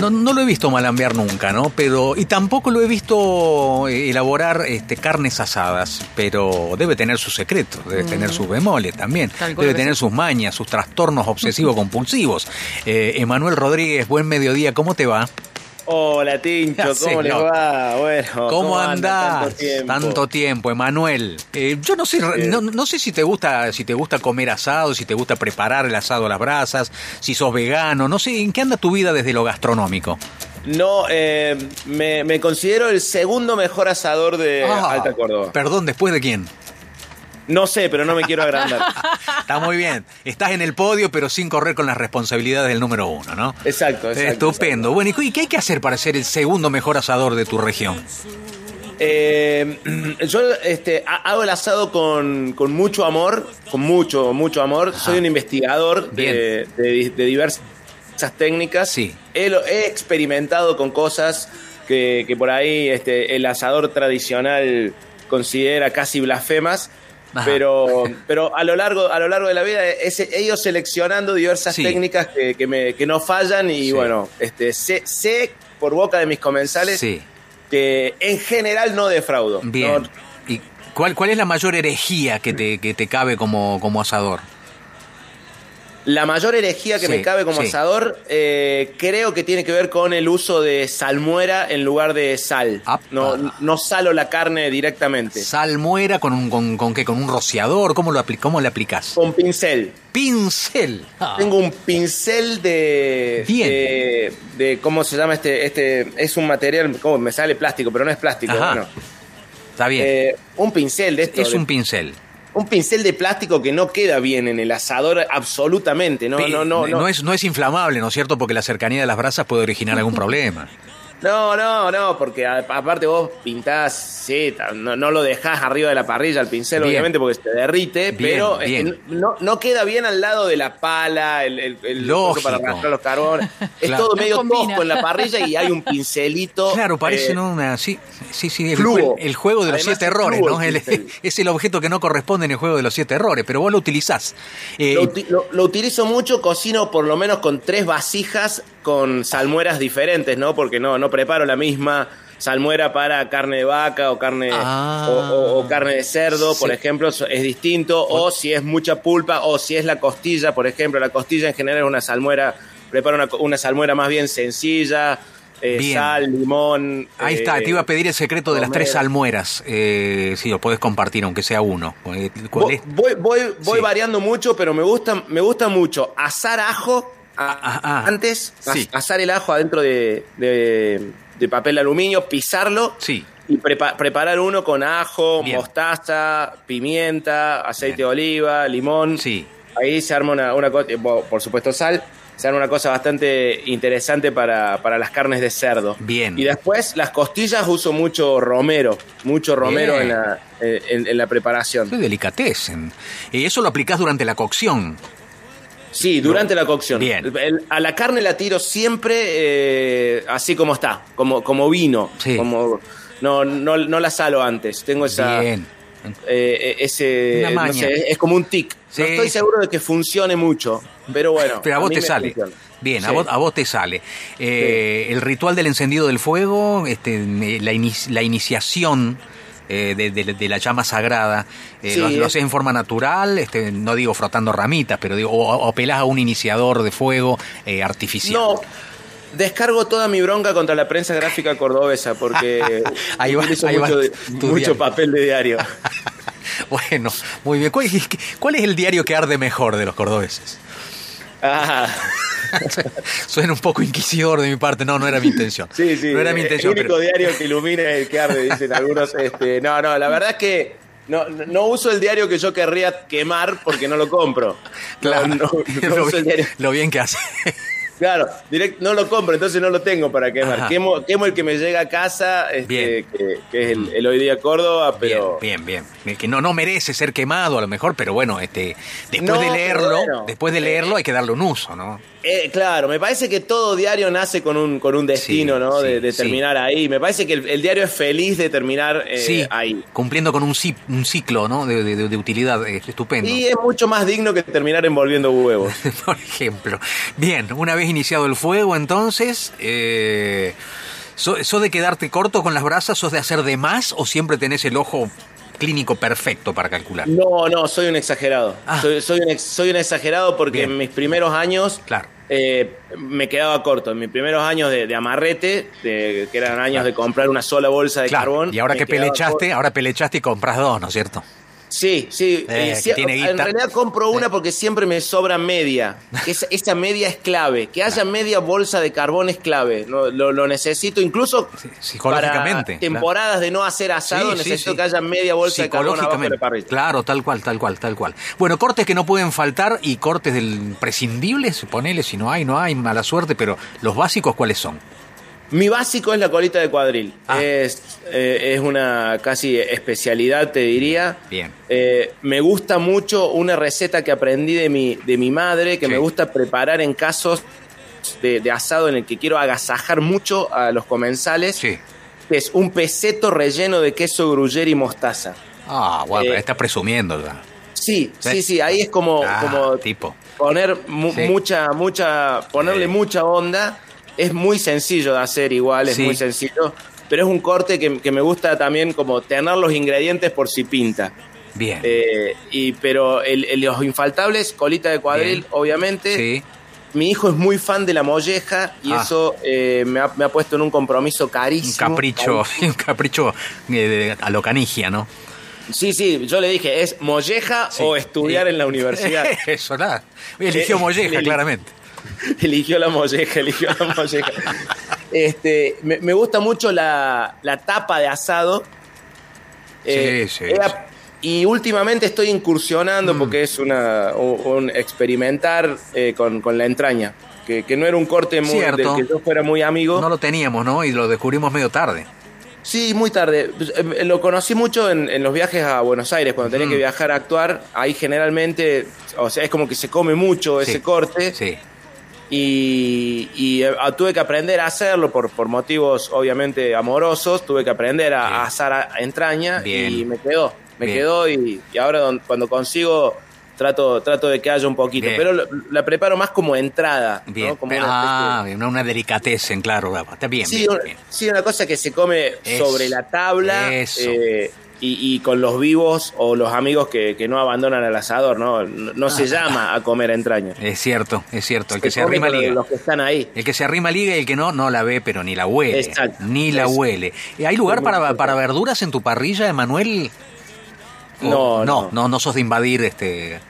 No, no lo he visto malambear nunca, ¿no? Pero. Y tampoco lo he visto eh, elaborar este, carnes asadas. Pero debe tener sus secretos, debe tener sus bemoles también. Debe tener sus mañas, sus trastornos obsesivo-compulsivos. Eh, Emanuel Rodríguez, buen mediodía, ¿cómo te va? Hola Tincho, ¿cómo no. va? Bueno, ¿Cómo, andás? Tanto tiempo. Emanuel. Eh, yo no sé, no, no sé si te gusta, si te gusta comer asado, si te gusta preparar el asado a las brasas, si sos vegano, no sé, ¿en qué anda tu vida desde lo gastronómico? No, eh, me, me considero el segundo mejor asador de Ah, Alta Córdoba. Perdón, ¿después de quién? No sé, pero no me quiero agrandar. Está muy bien. Estás en el podio, pero sin correr con las responsabilidades del número uno, ¿no? Exacto, exacto. Estupendo. Bueno, ¿y qué hay que hacer para ser el segundo mejor asador de tu región? Eh, yo este, ha- hago el asado con, con mucho amor, con mucho, mucho amor. Soy un investigador de, de- de diversas técnicas. Sí. He, experimentado con cosas que, que por ahí este, el asador tradicional considera casi blasfemas. Pero, pero a lo largo a lo largo de la vida he ido seleccionando diversas Sí. técnicas que, que me- que no fallan y Sí. bueno este sé, sé por boca de mis comensales Sí. que en general no defraudo. Bien. No, ¿Y cuál, cuál es la mayor herejía que te, que te cabe como, como asador? La mayor herejía que Sí, me cabe como sí. asador eh, creo que tiene que ver con el uso de salmuera en lugar de sal. No, no salo la carne directamente. Salmuera con un con, con qué, con un rociador, ¿cómo lo cómo le aplicas? Con pincel. Pincel. Ah, Tengo un pincel de, Bien. de. de- ¿Cómo se llama este? Este es un material. ¿cómo? Me sale plástico, pero no es plástico. Bueno, Está bien. Eh, un pincel de esto. es de- un pincel. Un pincel de plástico que no queda bien en el asador absolutamente. No, no, no, no. es, no es inflamable, ¿no es cierto? Porque la cercanía de las brasas puede originar algún problema. No, no, no, porque a- aparte vos pintás, sí, no, no lo dejás arriba de la parrilla al pincel, Bien. obviamente, porque se derrite, Bien, pero bien. no, no queda bien al lado de la pala, el, el, el para arrastrar los carbones. Es todo No medio tosco en la parrilla y hay un pincelito. Claro, parece eh, ¿no? una. Sí, sí, sí. El, fluo. el juego de los Además, siete es errores, ¿no? el El- es el objeto que no corresponde en el juego de los siete errores, pero vos lo utilizás. Eh, Lo, uti- lo- lo utilizo mucho, cocino por lo menos con tres vasijas con salmueras diferentes, ¿no? Porque no, no preparo la misma salmuera para carne de vaca o carne Ah. o, o- o carne de cerdo, por ejemplo, es distinto. O si es mucha pulpa, o si es la costilla, por ejemplo, la costilla en general es una salmuera, preparo una, salmuera más bien sencilla, eh, Bien. sal, limón. Ahí está, eh, te iba a pedir el secreto de las tres salmueras. Eh, si lo podés compartir, aunque sea uno. ¿Cuál Voy, es? voy, voy, voy Sí. variando mucho, pero me gusta, me gusta mucho asar ajo a- Ah, ah, antes, sí. asar el ajo adentro de, de- de papel de aluminio, pisarlo Sí. y prepa- preparar uno con ajo, Bien. mostaza, pimienta, aceite Bien. de oliva, limón. Sí. Ahí se arma una, una cosa, por supuesto sal, se arma una cosa bastante interesante para, para las carnes de cerdo. Bien. Y después las costillas uso mucho romero, mucho romero Bien. en la, en- en la preparación. Qué delicatecen. Y eso lo aplicás durante la cocción. Sí, durante la cocción. Bien. El- a la carne la tiro siempre eh, así como está, como, como vino. Sí. Como, no, no, no la salo antes. Tengo esa. Bien. eh, ese. Una no maña. sé, es como un tic. Sí. No estoy seguro de que funcione mucho, pero bueno. Pero a vos te sale. funciona. Bien, a, vos, a vos te sale. Eh, El ritual del encendido del fuego, este, la, la iniciación eh, de, de- de la llama sagrada, eh, Sí, lo, lo es- haces en forma natural, este, no digo frotando ramitas, pero digo, o, o apelás a un iniciador de fuego eh, artificial. No. Descargo toda mi bronca contra la prensa gráfica cordobesa porque Ahí va- ahí va mucho, tu mucho diario. papel de diario. Bueno, muy bien. ¿Cuál, cuál es el diario que arde mejor de los cordobeses? Ah, Suena un poco inquisidor de mi parte, no, no era mi intención. Sí, sí. No era mi el intención. único pero- diario que ilumina es el que arde, dicen algunos. Este, no, no, la verdad es que no, no uso el diario que yo querría quemar porque no lo compro. Claro, No, no, no lo, uso el bien, diario. lo bien que hace. Claro, direct, no lo compro, entonces no lo tengo para quemar. Quemo, quemo, el que me llega a casa, este, que, es el, hoy día Córdoba, pero. Bien, bien, bien. Que no, no merece ser quemado a lo mejor, pero bueno, este, después de leerlo, después de leerlo hay que darle un uso, ¿no? Eh, claro, me parece que todo diario nace con un, con un destino, ¿no? de, terminar ahí. Me parece que el, diario es feliz de terminar eh, ahí. Cumpliendo con un, un ciclo, ¿no? De, utilidad eh, estupendo. Y es mucho más digno que terminar envolviendo huevos. Por ejemplo. Bien, una vez iniciado el fuego, entonces. Eh, ¿Sos de quedarte corto con las brasas? ¿Sos de hacer de más o siempre tenés el ojo clínico perfecto para calcular. No, no, soy un exagerado. Ah. Soy, soy, un, soy, un, exagerado porque en mis primeros años claro. Eh, me quedaba corto. En mis primeros años de, amarrete, que eran años de comprar una sola bolsa de carbón. Y ahora que pelechaste, ahora pelechaste y compras dos, ¿no es cierto? Sí, sí. Eh, en realidad compro una porque siempre me sobra media. esa, media es clave. Que haya media bolsa de carbón es clave. Lo, necesito incluso psicológicamente. Para temporadas de no hacer asado, necesito que haya media bolsa de carbón abajo de Claro, tal cual, tal cual, tal cual. Bueno, cortes que no pueden faltar y cortes del prescindibles, ponele si no hay, no hay, mala suerte, pero los básicos, ¿cuáles son? Mi básico es la colita de cuadril. Ah. Es, eh, es una casi especialidad, te diría. Bien. Eh, me gusta mucho una receta que aprendí de mi, de mi madre, que me gusta preparar en casos de, asado en el que quiero agasajar mucho a los comensales. Sí. Que es un peseto relleno de queso gruyere y mostaza. Ah, bueno, eh, está presumiendo ya. Sí, sí, sí, ahí es como, ah, como tipo. poner mucha, mucha, ponerle mucha onda es muy sencillo de hacer igual, es muy sencillo, pero es un corte que, me gusta también como tener los ingredientes por si pinta. Bien. Eh, y, pero los infaltables, colita de cuadril, obviamente. Sí. Mi hijo es muy fan de la molleja y ah. eso eh, me, ha, puesto en un compromiso carísimo. Un capricho, un capricho eh, a lo canigia, ¿no? Sí, sí, yo le dije, ¿es molleja o estudiar en la universidad? Eso, nada. Eligió molleja, claramente. eligió la molleja, eligió la molleja. Este, me, gusta mucho la, tapa de asado. sí, eh, sí, Y últimamente estoy incursionando mm. porque es una, un, experimentar eh, con, la entraña. Que, no era un corte muy, del que yo fuera muy amigo. No lo teníamos, ¿no? Y lo descubrimos medio tarde. Sí, muy tarde. Eh, lo conocí mucho en, los viajes a Buenos Aires, cuando tenía que mm. viajar a actuar. Ahí generalmente, o sea, es como que se come mucho ese corte. Sí y, eh, tuve que aprender a hacerlo por, por motivos obviamente amorosos, tuve que aprender a, asar entraña y me quedó, me quedó y, ahora cuando consigo trato, trato de que haya un poquito, pero la preparo más como entrada. Bien. Como una, ah, una delicatessen, claro, está bien. Sí, una, cosa que se come sobre la tabla. Eso. Eh, y, con los vivos o los amigos que, no abandonan al asador, ¿no? No, se ah. llama a comer entrañas. Es cierto, es cierto. El que se arrima liga. Los que están ahí. El que se arrima liga y el que no, no la ve, pero ni la huele. Exacto. Ni la huele. ¿Hay lugar para, para verduras en tu parrilla, Emanuel? No, no, no, no, sos de invadir este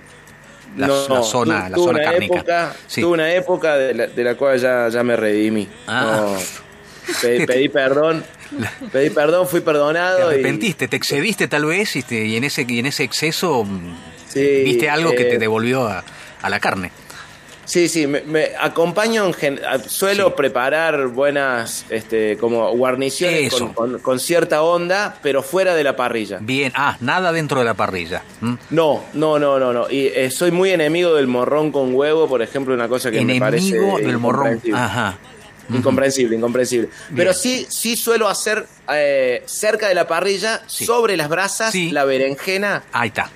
la, zona, la zona cárnica. Tuve una época de la, cual ya, ya me redimí. Ah. pedí perdón Pedí perdón, fui perdonado. Te arrepentiste, te excediste tal vez y, en, ese, y en ese exceso mm, viste algo que te eh, devolvió a, la carne. Sí, sí, me, acompaño, en suelo preparar buenas este, como guarniciones con, cierta onda, pero fuera de la parrilla. Bien, ah, nada dentro de la parrilla. No, no, no, no, no. Y eh, soy muy enemigo del morrón con huevo, por ejemplo, una cosa que me parece... Enemigo del morrón, ajá. Incomprensible, incomprensible. Pero sí, sí suelo hacer eh, cerca de la parrilla, sobre las brasas, la berenjena. Ahí está.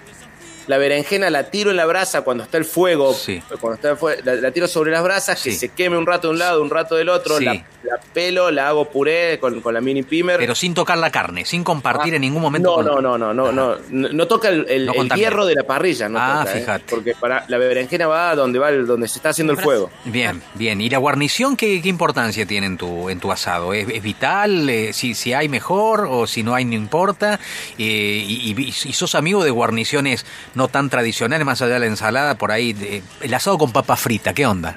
La berenjena la tiro en la brasa cuando está el fuego. Cuando está el fuego la, tiro sobre las brasas, que se queme un rato de un lado, un rato del otro. La, la, pelo, la hago puré con, la mini pimer. Pero sin tocar la carne, sin compartir ah, en ningún momento. No, no, no, no, no, no, toca el, hierro de la parrilla. No ah, ¿eh? fíjate. porque para, la berenjena va donde va donde se está haciendo el fuego. Bien, bien. ¿Y la guarnición qué, importancia tiene en tu, en tu asado? ¿Es, vital? Eh, si, si hay mejor o si no hay no importa. Eh, y, y, sos amigo de guarniciones no tan tradicionales, más allá de la ensalada, por ahí, el asado con papa frita, ¿qué onda?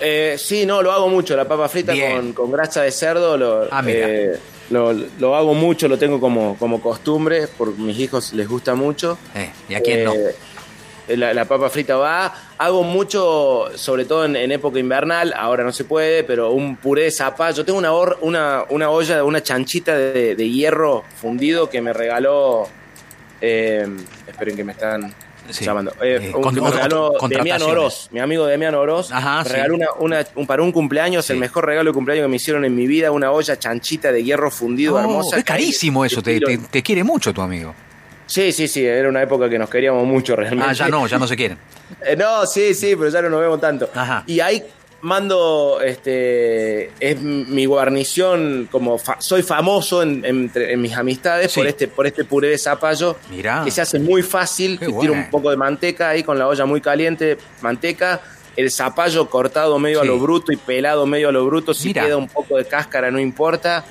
Eh, sí, no, lo hago mucho, la papa frita con, grasa de cerdo, ah, eh, lo, lo, hago mucho, lo tengo como, como costumbre, por mis hijos les gusta mucho. Eh, ¿Y a quién no? la, papa frita va. Hago mucho, sobre todo en, época invernal, ahora no se puede, pero un puré de zapallo. Tengo una, una, una olla, una chanchita de, hierro fundido que me regaló. Eh, esperen que me están llamando. Eh, un, me regaló Demiano Oroz, mi amigo Demiano Oroz. me regaló una, un, para un cumpleaños, el mejor regalo de cumpleaños que me hicieron en mi vida, una olla chanchita de hierro fundido oh, hermosa. Es carísimo eso, te, te, quiere mucho tu amigo. Sí, sí, sí, era una época que nos queríamos mucho realmente. Ah, ya no, ya no se quieren. Eh, no, sí, sí, pero ya no nos vemos tanto. Ajá. Y ahí mando, este, es mi guarnición, como soy famoso en, mis amistades por este por este puré de zapallo, Mirá. que se hace muy fácil, que tiro un poco de manteca ahí con la olla muy caliente, manteca, el zapallo cortado medio a lo bruto y pelado medio a lo bruto, si queda un poco de cáscara no importa,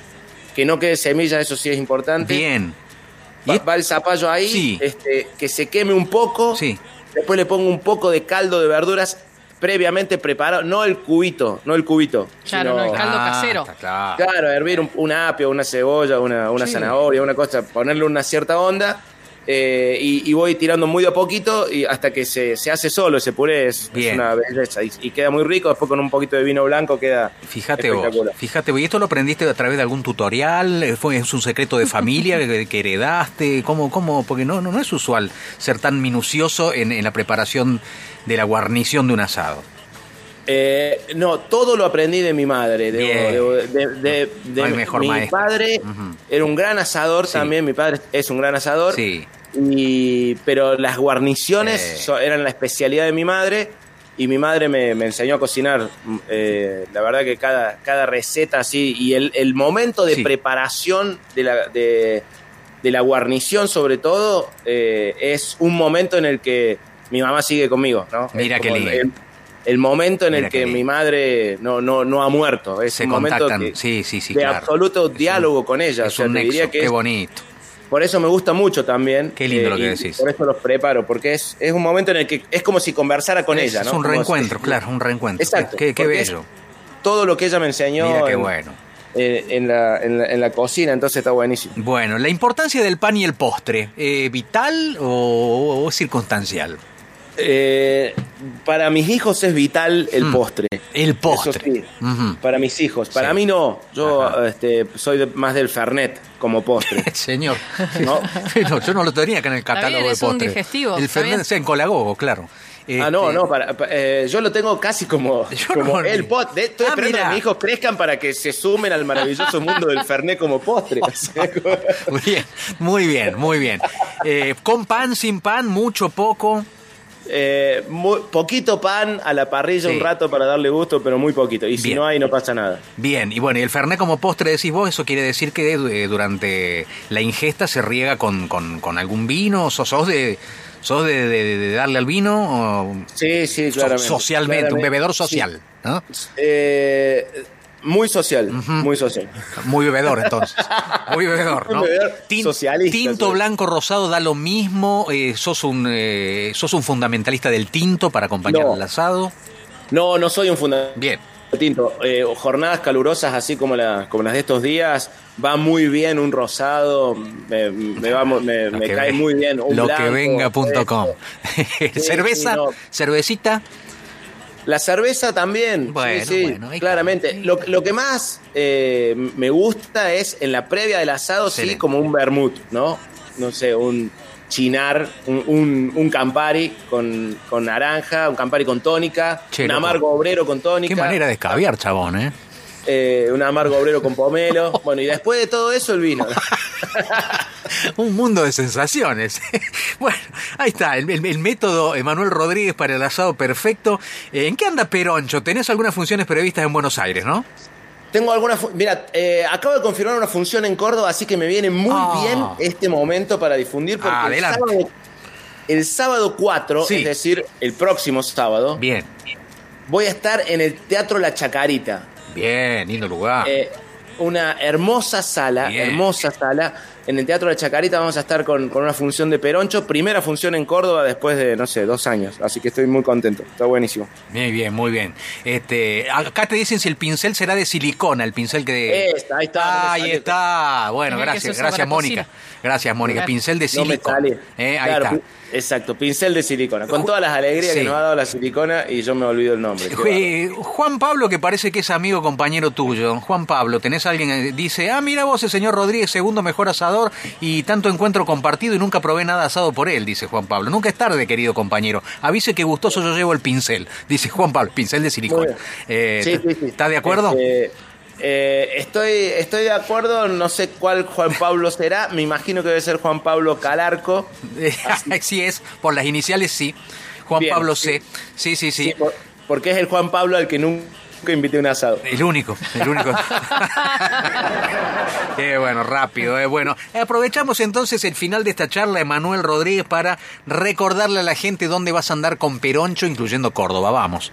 que no quede semilla, eso sí es importante. Bien. Va, el zapallo ahí, este, que se queme un poco. Sí. Después le pongo un poco de caldo de verduras previamente preparado, no el cubito, no el cubito. Claro, no el caldo ah, casero. Claro. hervir un, apio, una cebolla, una, una zanahoria, una cosa, ponerle una cierta onda eh, y, voy tirando muy de a poquito y hasta que se, hace solo ese puré es, una belleza y, queda muy rico después con un poquito de vino blanco queda fíjate vos, fíjate y esto lo aprendiste a través de algún tutorial eh, fue es un secreto de familia que, heredaste cómo cómo porque no, no, es usual ser tan minucioso en, la preparación de la guarnición de un asado eh, no, todo lo aprendí de mi madre. De, de, mejor mi padre era un gran asador también. Mi padre es un gran asador. Sí. Y, pero las guarniciones eran la especialidad de mi madre y mi madre me, enseñó a cocinar. Eh, la verdad que cada, cada receta así y el, momento de preparación de la, de, la guarnición sobre todo eh, es un momento en el que mi mamá sigue conmigo. ¿no? Mira qué lindo. El, momento en el que, mi madre no, no, no ha muerto. Es un momento sí, sí, sí, de absoluto diálogo con ella. Es un nexo, qué bonito. Por eso me gusta mucho también. Qué lindo lo que decís. Por eso los preparo, porque es, es un momento en el que es como si conversara con ella, ¿no? Es un reencuentro, claro, un reencuentro. Exacto. Qué, bello. Todo lo que ella me enseñó. Mira qué bueno. En, la, en, la, cocina, entonces está buenísimo. Bueno, la importancia del pan y el postre, eh, ¿vital o, circunstancial? Eh, para mis hijos es vital el mm. postre. El postre. Para mis hijos. Para mí no. Yo este, soy más del Fernet como postre. Señor. ¿No? yo no lo tenía acá en el catálogo de postre. digestivo. El Fernet en Colagogo, claro. Ah, no, este, no, para, eh, yo lo tengo casi como, como el postre. Estoy ah, esperando que mis hijos crezcan para que se sumen al maravilloso mundo del Fernet como postre. muy bien, muy bien, muy bien. Eh, ¿Con pan, sin pan, mucho, poco? Eh, poquito pan a la parrilla un rato para darle gusto, pero muy poquito. Y si no hay, no pasa nada. Bien, y bueno, y el Fernet como postre decís vos, eso quiere decir que eh, durante la ingesta se riega con, con, algún vino, sos, sos de... ¿Sos de, darle al vino? sí, sí, claramente. socialmente, un bebedor social, ¿no? Eh, muy social, muy social. Muy bebedor, entonces. Muy bebedor, ¿no? socialista. Tinto, blanco, rosado da lo mismo. Eh, sos, un, eh, ¿Sos un fundamentalista del tinto para acompañar el asado? No, no soy un fundamentalista. Bien. Tinto. Eh, jornadas calurosas así como, como las de estos días, va muy bien un rosado, me, me, cae muy bien un Lo que venga.com. Cerveza, cervecita. La cerveza también, sí, claramente. Lo, que más eh, me gusta es en la previa del asado, sí, como un vermut, ¿no? No sé, un chinar, un, un, campari con, naranja, un campari con tónica, un amargo obrero con tónica. Qué manera de escabiar, chabón, ¿eh? eh un amargo obrero con pomelo. Bueno, y después de todo eso, el vino. un mundo de sensaciones. bueno, ahí está, el, método Emanuel Rodríguez para el asado perfecto. Eh, ¿En qué anda Peroncho? ¿Tenés algunas funciones previstas en Buenos Aires, no? Tengo alguna. Mira, eh, acabo de confirmar una función en Córdoba, así que me viene muy ah. bien este momento para difundir. Porque el sábado, el sábado 4, es decir, el próximo sábado. Bien. Voy a estar en el Teatro La Chacarita. Bien, lindo lugar. Eh, una hermosa sala, hermosa sala. En el Teatro de Chacarita vamos a estar con, una función de Peroncho, primera función en Córdoba después de, no sé, dos años. Así que estoy muy contento, está buenísimo. Muy bien, muy bien. Este, acá te dicen si el pincel será de silicona, el pincel que... ahí está. ahí está. Bueno, gracias, gracias Mónica. Gracias Mónica, pincel de silicona. Eh, ahí está. Exacto, pincel de silicona, con todas las alegrías que nos ha dado la silicona y yo me olvido el nombre. Juan Pablo, que parece que es amigo compañero tuyo. Juan Pablo, tenés alguien que dice, ah, mira vos, el señor Rodríguez, segundo mejor asador y tanto encuentro compartido y nunca probé nada asado por él, dice Juan Pablo. Nunca es tarde, querido compañero. Avise que gustoso yo llevo el pincel, dice Juan Pablo, pincel de silicona. Eh, ¿Está de acuerdo? Este, eh, estoy, estoy de acuerdo, no sé cuál Juan Pablo será, me imagino que debe ser Juan Pablo Calarco. Así es, por las iniciales sí. Juan Pablo C. Sí, sí, sí. porque es el Juan Pablo al que nunca invité un asado. El único, el único. Qué bueno, rápido, eh. bueno. Aprovechamos entonces el final de esta charla, Emanuel Rodríguez, para recordarle a la gente dónde vas a andar con Peroncho, incluyendo Córdoba. Vamos.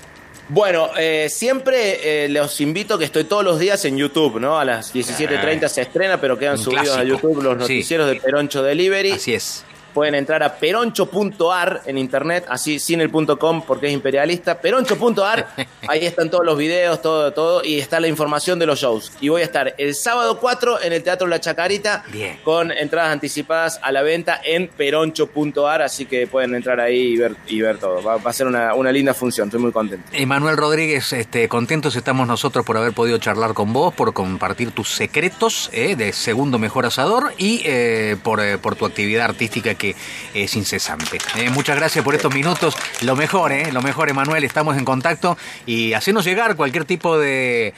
Bueno, eh, siempre eh, los invito que estoy todos los días en YouTube, ¿no? A las 17.30 se estrena, pero quedan subidos a YouTube los noticieros de Peroncho Delivery. Así es pueden entrar a peroncho.ar en internet, así sin el punto .com porque es imperialista, peroncho.ar, ahí están todos los videos, todo, todo, y está la información de los shows. Y voy a estar el sábado 4 en el Teatro La Chacarita con entradas anticipadas a la venta en peroncho.ar, así que pueden entrar ahí y ver, y ver todo. Va, a ser una, linda función, estoy muy contento. Emanuel Rodríguez, este, contentos estamos nosotros por haber podido charlar con vos, por compartir tus secretos eh, de segundo mejor asador y eh, por, eh, por tu actividad artística que es incesante. Eh, muchas gracias por estos minutos. Lo mejor, ¿eh? Lo mejor, Emanuel. Estamos en contacto y hacernos llegar cualquier tipo de,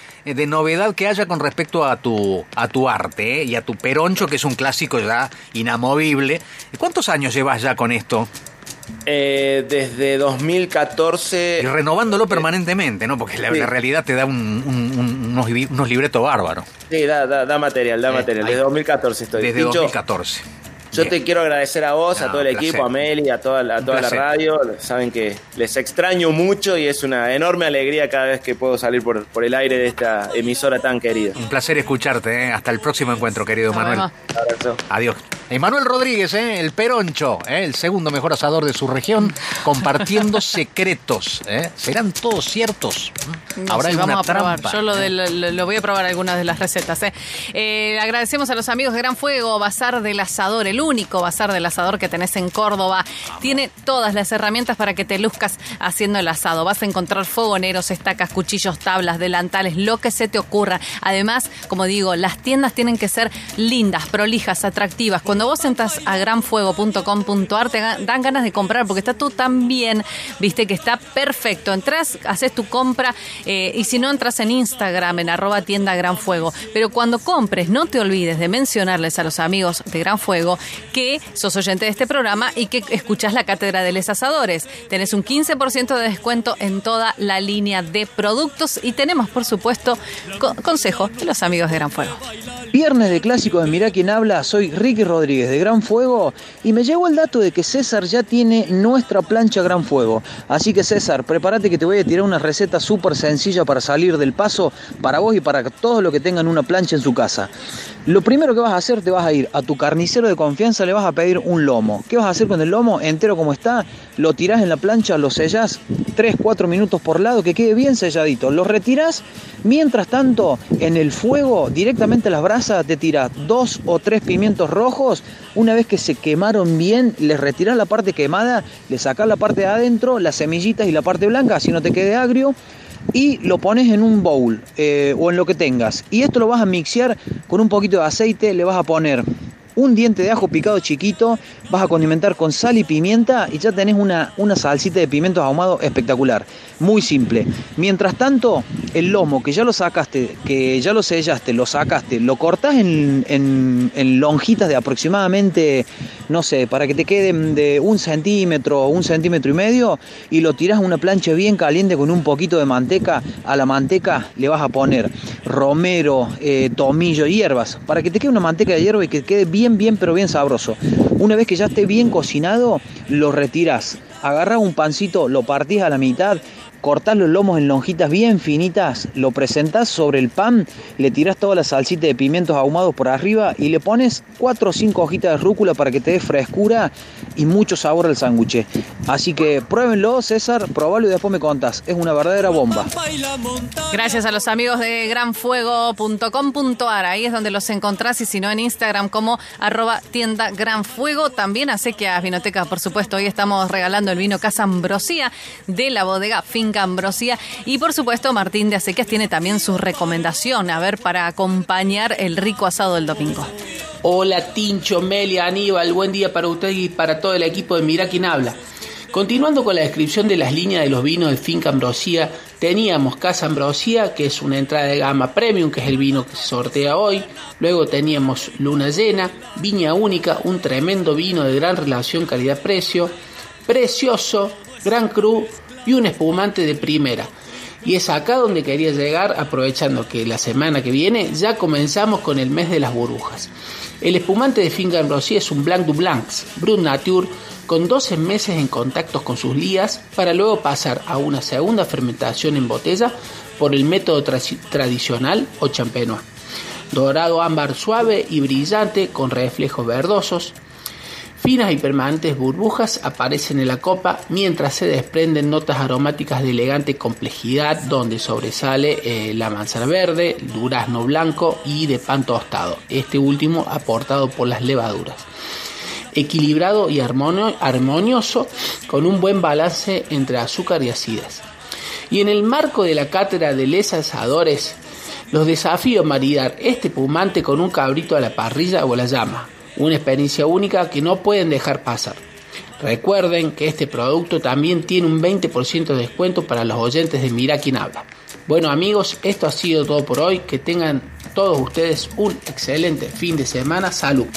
novedad que haya con respecto a tu, a tu arte ¿eh? y a tu peroncho, que es un clásico ya inamovible. ¿Cuántos años llevas ya con esto? Eh, desde 2014. Y renovándolo permanentemente, ¿no? Porque la, realidad te da unos, unos, libretos bárbaros. Sí, da, da, material, da material. Desde 2014 estoy. Desde 2014. Yo te quiero agradecer a vos, a todo el equipo, a Meli, a toda, a toda la radio. Saben que les extraño mucho y es una enorme alegría cada vez que puedo salir por, por el aire de esta emisora tan querida. Un placer escucharte. ¿eh? Hasta el próximo encuentro, querido Manuel. Abrazo. Adiós. Emanuel Rodríguez, ¿eh? el Peroncho, ¿eh? el segundo mejor asador de su región, compartiendo secretos. ¿eh? ¿Serán todos ciertos? Habrá vamos a probar. Yo lo, voy a probar algunas de las recetas. agradecemos a los amigos de Gran Fuego, Bazar del Asador, el único bazar del asador que tenés en Córdoba. Tiene todas las herramientas para que te luzcas haciendo el asado. Vas a encontrar fogoneros, estacas, cuchillos, tablas, delantales, lo que se te ocurra. Además, como digo, las tiendas tienen que ser lindas, prolijas, atractivas. Cuando vos entras a granfuego.com.ar te dan ganas de comprar porque está todo tan bien, viste que está perfecto. Entras, haces tu compra eh, y si no entras en Instagram, en arroba tienda Gran Fuego. Pero cuando compres, no te olvides de mencionarles a los amigos de Gran Fuego que sos oyente de este programa y que escuchas la Cátedra de los Asadores. Tenés un 15% de descuento en toda la línea de productos y tenemos, por supuesto, consejo de los amigos de Gran Fuego. Viernes de clásico de Mirá quién habla, soy Ricky Rodríguez de Gran Fuego y me llegó el dato de que César ya tiene nuestra plancha Gran Fuego. Así que César, prepárate que te voy a tirar una receta súper sencilla para salir del paso para vos y para todos los que tengan una plancha en su casa. Lo primero que vas a hacer, te vas a ir a tu carnicero de confianza, le vas a pedir un lomo. ¿Qué vas a hacer con el lomo? Entero como está, lo tirás en la plancha, lo sellás 3-4 minutos por lado, que quede bien selladito. Lo retirás, mientras tanto, en el fuego, directamente las brasas, te tiras dos o tres pimientos rojos. Una vez que se quemaron bien, les retirás la parte quemada, le sacás la parte de adentro, las semillitas y la parte blanca, así no te quede agrio y lo pones en un bowl eh, o en lo que tengas. Y esto lo vas a mixear con un poquito de aceite, le vas a poner un diente de ajo picado chiquito, vas a condimentar con sal y pimienta y ya tenés una, una salsita de pimientos ahumados espectacular. Muy simple. Mientras tanto, el lomo que ya lo sacaste, que ya lo sellaste, lo sacaste, lo cortás en, en, lonjitas de aproximadamente, no sé, para que te queden de un centímetro o un centímetro y medio y lo tirás a una plancha bien caliente con un poquito de manteca. A la manteca le vas a poner romero, eh, tomillo, hierbas, para que te quede una manteca de hierba y que quede bien bien, pero bien sabroso. Una vez que ya esté bien cocinado, lo retiras. Agarras un pancito, lo partís a la mitad cortás los lomos en lonjitas bien finitas, lo presentás sobre el pan, le tirás toda la salsita de pimientos ahumados por arriba y le pones 4 o 5 hojitas de rúcula para que te dé frescura y mucho sabor al sándwich. Así que pruébenlo, César, probalo y después me contas. Es una verdadera bomba. Gracias a los amigos de granfuego.com.ar. Ahí es donde los encontrás y si no en Instagram como arroba tienda Gran Fuego. También a Sequias Vinoteca, por supuesto. Hoy estamos regalando el vino Casa Ambrosía de la bodega Finca Ambrosía. Y por supuesto, Martín de Acequias tiene también su recomendación, a ver, para acompañar el rico asado del domingo. Hola Tincho, Melia, Aníbal, buen día para usted y para todo el equipo de Mira quién habla. Continuando con la descripción de las líneas de los vinos de Finca Ambrosía, teníamos Casa Ambrosía, que es una entrada de gama premium, que es el vino que se sortea hoy. Luego teníamos Luna Llena, Viña Única, un tremendo vino de gran relación calidad-precio. Precioso, Gran Cru y un espumante de primera. Y es acá donde quería llegar, aprovechando que la semana que viene ya comenzamos con el mes de las burbujas. El espumante de Finca Ambrosía es un Blanc du Blancs, Brut Nature, con 12 meses en contacto con sus lías para luego pasar a una segunda fermentación en botella por el método tradicional o champenois. Dorado ámbar suave y brillante con reflejos verdosos. Finas y permanentes burbujas aparecen en la copa mientras se desprenden notas aromáticas de elegante complejidad donde sobresale eh, la manzana verde, durazno blanco y de pan tostado, este último aportado por las levaduras. Equilibrado y armonioso con un buen balance entre azúcar y acidez. Y en el marco de la cátedra de les asadores, los desafío maridar este pumante con un cabrito a la parrilla o a la llama, una experiencia única que no pueden dejar pasar. Recuerden que este producto también tiene un 20% de descuento para los oyentes de Mira quién habla. Bueno amigos, esto ha sido todo por hoy. Que tengan todos ustedes un excelente fin de semana. Salud.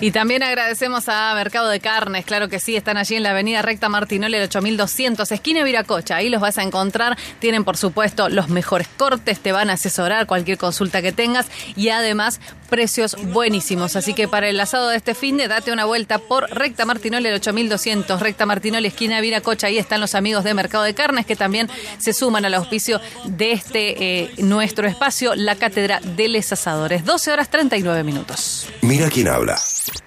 Y también agradecemos a Mercado de Carnes, claro que sí, están allí en la avenida Recta Martinoli, el 8200, esquina Viracocha, ahí los vas a encontrar, tienen por supuesto los mejores cortes, te van a asesorar cualquier consulta que tengas y además precios buenísimos, así que para el asado de este fin de date una vuelta por Recta Martinoli, el 8200, Recta Martinoli, esquina Viracocha, ahí están los amigos de Mercado de Carnes que también se suman al auspicio de este eh, nuestro espacio, la Cátedra de Les Asadores, 12 horas 39 minutos. Mira quién habla